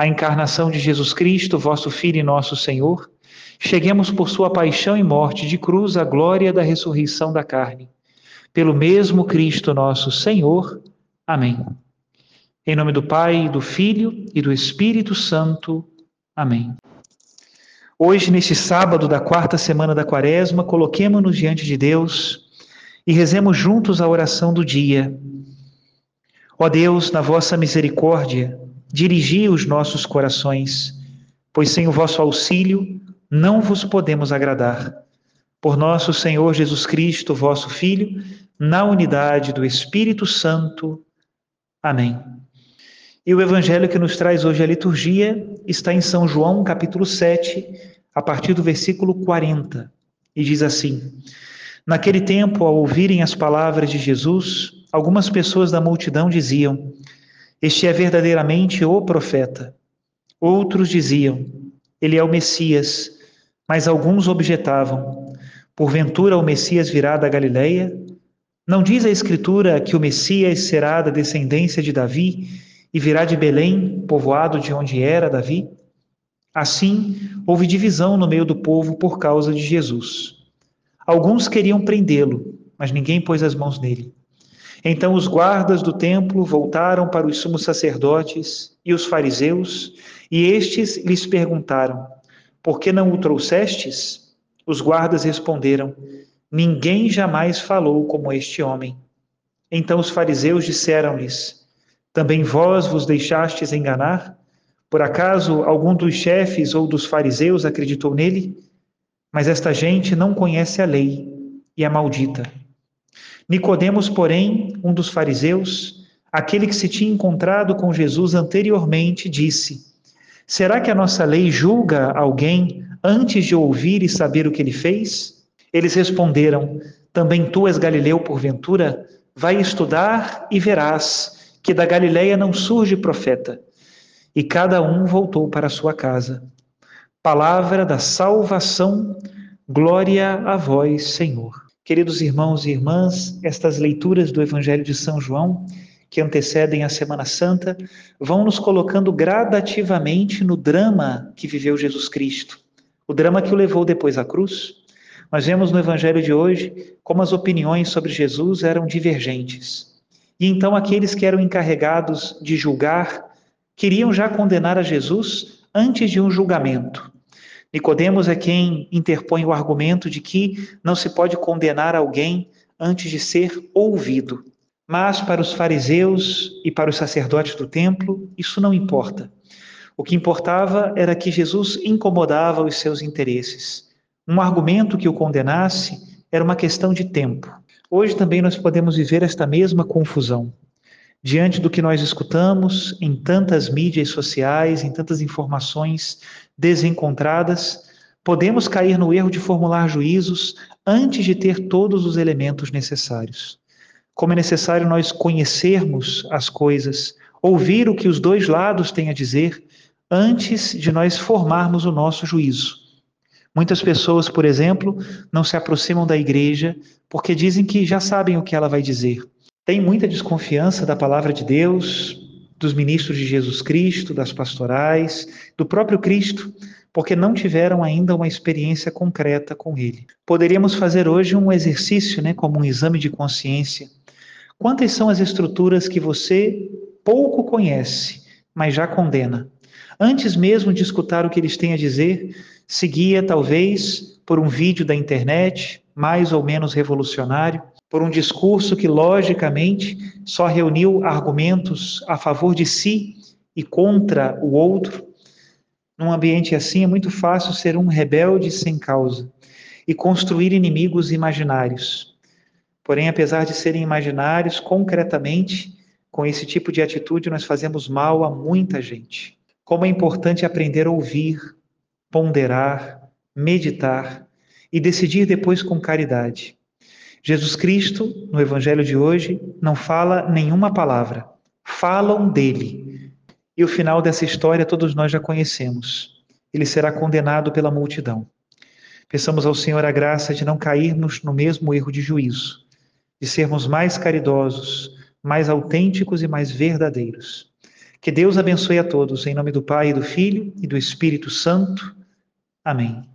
a encarnação de Jesus Cristo, vosso Filho e nosso Senhor, cheguemos por sua paixão e morte de cruz à glória da ressurreição da carne. Pelo mesmo Cristo nosso Senhor. Amém. Em nome do Pai, do Filho e do Espírito Santo. Amém. Hoje, neste sábado da quarta semana da quaresma, coloquemos-nos diante de Deus e rezemos juntos a oração do dia. Ó Deus, na vossa misericórdia, dirigi os nossos corações, pois sem o vosso auxílio não vos podemos agradar. Por nosso Senhor Jesus Cristo, vosso Filho, na unidade do Espírito Santo. Amém. E o evangelho que nos traz hoje a liturgia está em São João, capítulo 7, a partir do versículo 40, e diz assim: Naquele tempo, ao ouvirem as palavras de Jesus, algumas pessoas da multidão diziam: este é verdadeiramente o profeta. Outros diziam: Ele é o Messias. Mas alguns objetavam: Porventura o Messias virá da Galileia? Não diz a Escritura que o Messias será da descendência de Davi e virá de Belém, povoado de onde era Davi? Assim, houve divisão no meio do povo por causa de Jesus. Alguns queriam prendê-lo, mas ninguém pôs as mãos nele. Então os guardas do templo voltaram para os sumos sacerdotes e os fariseus, e estes lhes perguntaram: Por que não o trouxestes? Os guardas responderam: Ninguém jamais falou como este homem. Então os fariseus disseram-lhes: Também vós vos deixastes enganar? Por acaso algum dos chefes ou dos fariseus acreditou nele? Mas esta gente não conhece a lei e é maldita. Nicodemos, porém, um dos fariseus, aquele que se tinha encontrado com Jesus anteriormente, disse: Será que a nossa lei julga alguém antes de ouvir e saber o que ele fez? Eles responderam: Também tu és galileu porventura? Vai estudar e verás que da Galileia não surge profeta. E cada um voltou para sua casa. Palavra da salvação, glória a vós, Senhor. Queridos irmãos e irmãs, estas leituras do Evangelho de São João, que antecedem a Semana Santa, vão nos colocando gradativamente no drama que viveu Jesus Cristo, o drama que o levou depois à cruz. Nós vemos no Evangelho de hoje como as opiniões sobre Jesus eram divergentes. E então aqueles que eram encarregados de julgar queriam já condenar a Jesus antes de um julgamento. Nicodemos é quem interpõe o argumento de que não se pode condenar alguém antes de ser ouvido. Mas para os fariseus e para os sacerdotes do templo, isso não importa. O que importava era que Jesus incomodava os seus interesses. Um argumento que o condenasse era uma questão de tempo. Hoje também nós podemos viver esta mesma confusão. Diante do que nós escutamos em tantas mídias sociais, em tantas informações desencontradas, podemos cair no erro de formular juízos antes de ter todos os elementos necessários. Como é necessário nós conhecermos as coisas, ouvir o que os dois lados têm a dizer, antes de nós formarmos o nosso juízo. Muitas pessoas, por exemplo, não se aproximam da igreja porque dizem que já sabem o que ela vai dizer. Tem muita desconfiança da palavra de Deus, dos ministros de Jesus Cristo, das pastorais, do próprio Cristo, porque não tiveram ainda uma experiência concreta com ele. Poderíamos fazer hoje um exercício, né, como um exame de consciência. Quantas são as estruturas que você pouco conhece, mas já condena? Antes mesmo de escutar o que eles têm a dizer, seguia talvez por um vídeo da internet, mais ou menos revolucionário, por um discurso que logicamente só reuniu argumentos a favor de si e contra o outro, num ambiente assim, é muito fácil ser um rebelde sem causa e construir inimigos imaginários. Porém, apesar de serem imaginários, concretamente, com esse tipo de atitude, nós fazemos mal a muita gente. Como é importante aprender a ouvir, ponderar, meditar e decidir depois com caridade. Jesus Cristo, no Evangelho de hoje, não fala nenhuma palavra, falam dele, e o final dessa história todos nós já conhecemos. Ele será condenado pela multidão. Peçamos ao Senhor a graça de não cairmos no mesmo erro de juízo, de sermos mais caridosos, mais autênticos e mais verdadeiros. Que Deus abençoe a todos, em nome do Pai, do Filho e do Espírito Santo. Amém.